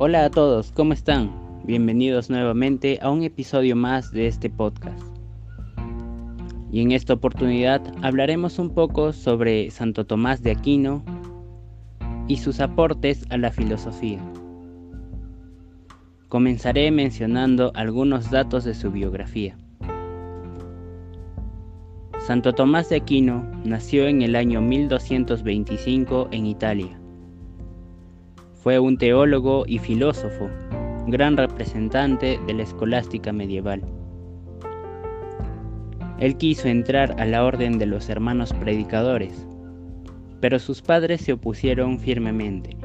Hola a todos, ¿cómo están? Bienvenidos nuevamente a un episodio más de este podcast. Y en esta oportunidad hablaremos un poco sobre Santo Tomás de Aquino y sus aportes a la filosofía. Comenzaré mencionando algunos datos de su biografía. Santo Tomás de Aquino nació en el año 1225 en Italia. Fue un teólogo y filósofo, gran representante de la escolástica medieval. Él quiso entrar a la orden de los hermanos predicadores, pero sus padres se opusieron firmemente,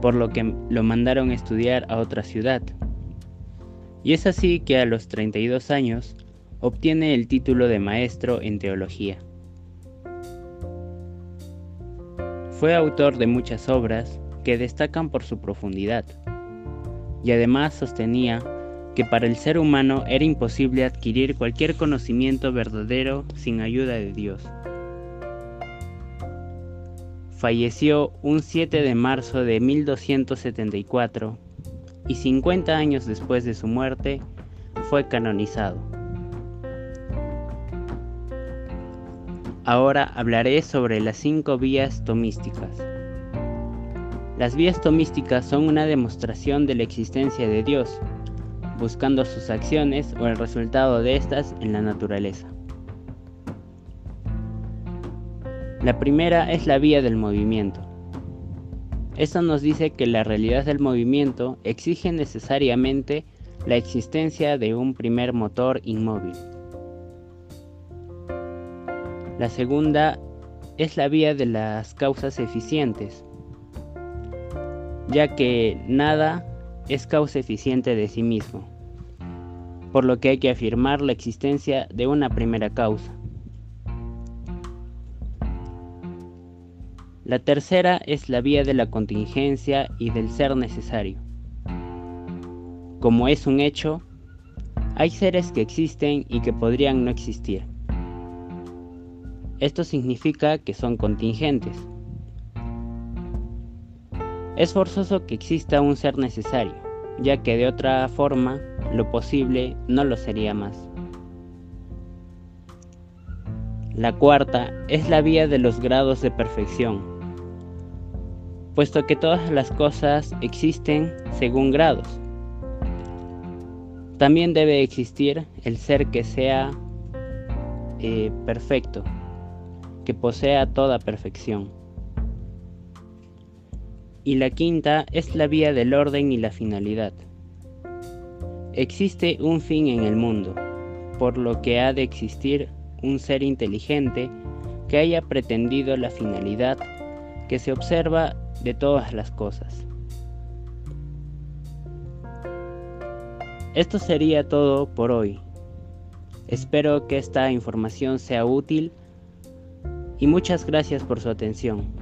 por lo que lo mandaron estudiar a otra ciudad. Y es así que a los 32 años obtiene el título de maestro en teología. Fue autor de muchas obras que destacan por su profundidad, y además sostenía que para el ser humano era imposible adquirir cualquier conocimiento verdadero sin ayuda de Dios. Falleció un 7 de marzo de 1274 y 50 años después de su muerte fue canonizado. Ahora hablaré sobre las cinco vías tomísticas. Las vías tomísticas son una demostración de la existencia de Dios, buscando sus acciones o el resultado de estas en la naturaleza. La primera es la vía del movimiento. Esto nos dice que la realidad del movimiento exige necesariamente la existencia de un primer motor inmóvil. La segunda es la vía de las causas eficientes, ya que nada es causa eficiente de sí mismo, por lo que hay que afirmar la existencia de una primera causa. La tercera es la vía de la contingencia y del ser necesario. Como es un hecho, hay seres que existen y que podrían no existir. Esto significa que son contingentes. Es forzoso que exista un ser necesario, ya que de otra forma lo posible no lo sería más. La cuarta es la vía de los grados de perfección, puesto que todas las cosas existen según grados. También debe existir el ser que sea eh, perfecto, que posea toda perfección. Y la quinta es la vía del orden y la finalidad. Existe un fin en el mundo, por lo que ha de existir un ser inteligente que haya pretendido la finalidad que se observa de todas las cosas. Esto sería todo por hoy. Espero que esta información sea útil y muchas gracias por su atención.